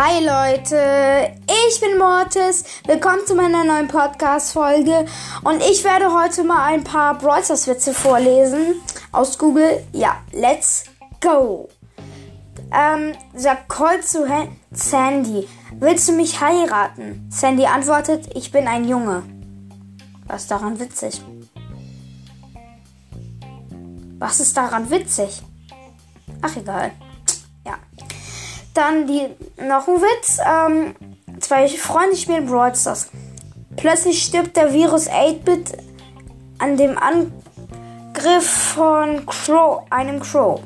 Hi Leute, ich bin Mortis. Willkommen zu meiner neuen Podcast-Folge. Und ich werde heute mal ein paar Brawl Witze vorlesen aus Google. Ja, let's go. Ähm, sagt Colt zu Sandy, willst du mich heiraten? Sandy antwortet, ich bin ein Junge. Was ist daran witzig? Was ist daran witzig? Ach egal. Dann die, noch ein Witz. Ähm, zwei Freunde spielen Brawl Stars. Plötzlich stirbt der Virus 8-Bit an dem Angriff von Crow, einem Crow.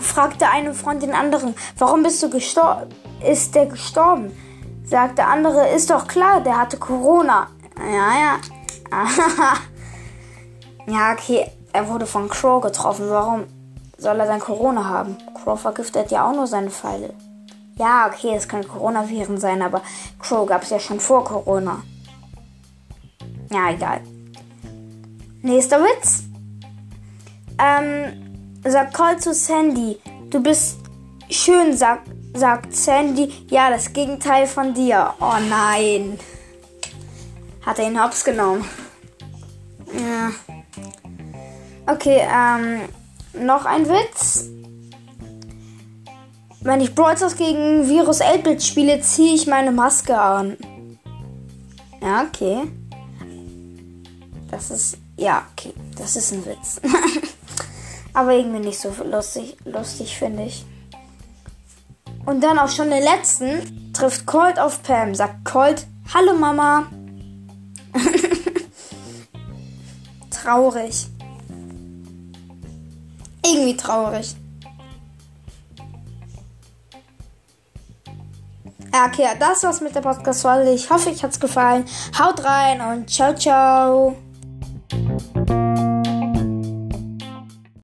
Fragt der eine Freund den anderen, warum bist du gestorben? Ist der gestorben? Sagt der andere, ist doch klar, der hatte Corona. Ja, ja. ja, okay. Er wurde von Crow getroffen. Warum soll er dann Corona haben? Crow vergiftet ja auch nur seine Pfeile. Ja, okay, es können Coronaviren sein, aber Crow gab es ja schon vor Corona. Ja, egal. Nächster Witz. Ähm, sagt Colt zu Sandy, du bist schön, sagt, sagt Sandy. Ja, das Gegenteil von dir. Oh nein. Hat er ihn hops genommen. Ja. Okay, ähm, noch ein Witz. Wenn ich Brawl gegen Virus 8-Bit spiele, ziehe ich meine Maske an. Ja, okay. Das ist. Ja, okay. Das ist ein Witz. Aber irgendwie nicht so lustig, lustig finde ich. Und dann auch schon den letzten trifft Colt auf Pam. Sagt Colt, hallo Mama. traurig. Irgendwie traurig. Okay, das war's mit der Podcast-Folge. Ich hoffe, euch hat's gefallen. Haut rein und ciao, ciao.